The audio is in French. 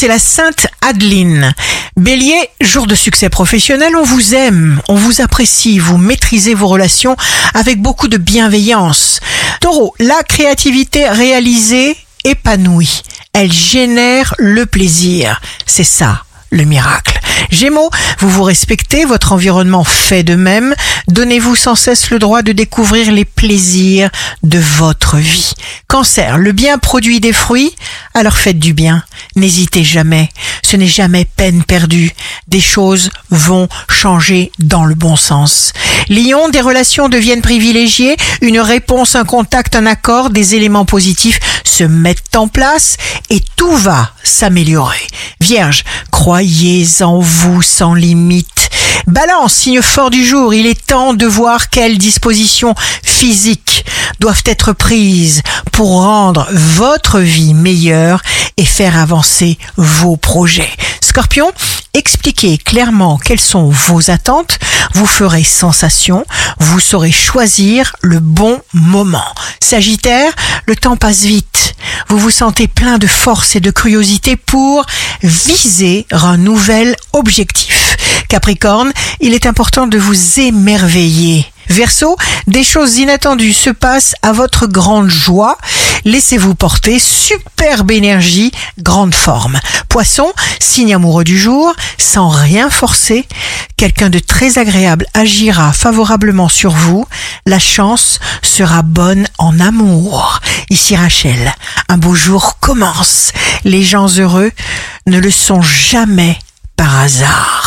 c'est la Sainte Adeline. Bélier, jour de succès professionnel, on vous aime, on vous apprécie, vous maîtrisez vos relations avec beaucoup de bienveillance. Taureau, la créativité réalisée épanouie. Elle génère le plaisir. C'est ça, le miracle. Gémeaux, vous vous respectez, votre environnement fait de même. Donnez-vous sans cesse le droit de découvrir les plaisirs de votre vie. Cancer, le bien produit des fruits, alors faites du bien. N'hésitez jamais, ce n'est jamais peine perdue. Des choses vont changer dans le bon sens. Lion, des relations deviennent privilégiées, une réponse, un contact, un accord, des éléments positifs se mettent en place et tout va s'améliorer. Vierge, croyez en vous sans limite. Balance, signe fort du jour, il est temps de voir quelles dispositions physiques doivent être prises pour rendre votre vie meilleure et faire avancer vos projets. Scorpion, expliquez clairement quelles sont vos attentes, vous ferez sensation, vous saurez choisir le bon moment. Sagittaire, le temps passe vite. Vous vous sentez plein de force et de curiosité pour viser un nouvel objectif. Capricorne, il est important de vous émerveiller. Verseau, des choses inattendues se passent à votre grande joie. Laissez-vous porter, superbe énergie, grande forme. Poisson, signe amoureux du jour, sans rien forcer, quelqu'un de très agréable agira favorablement sur vous. La chance sera bonne en amour. Ici Rachel, un beau jour commence. Les gens heureux ne le sont jamais par hasard.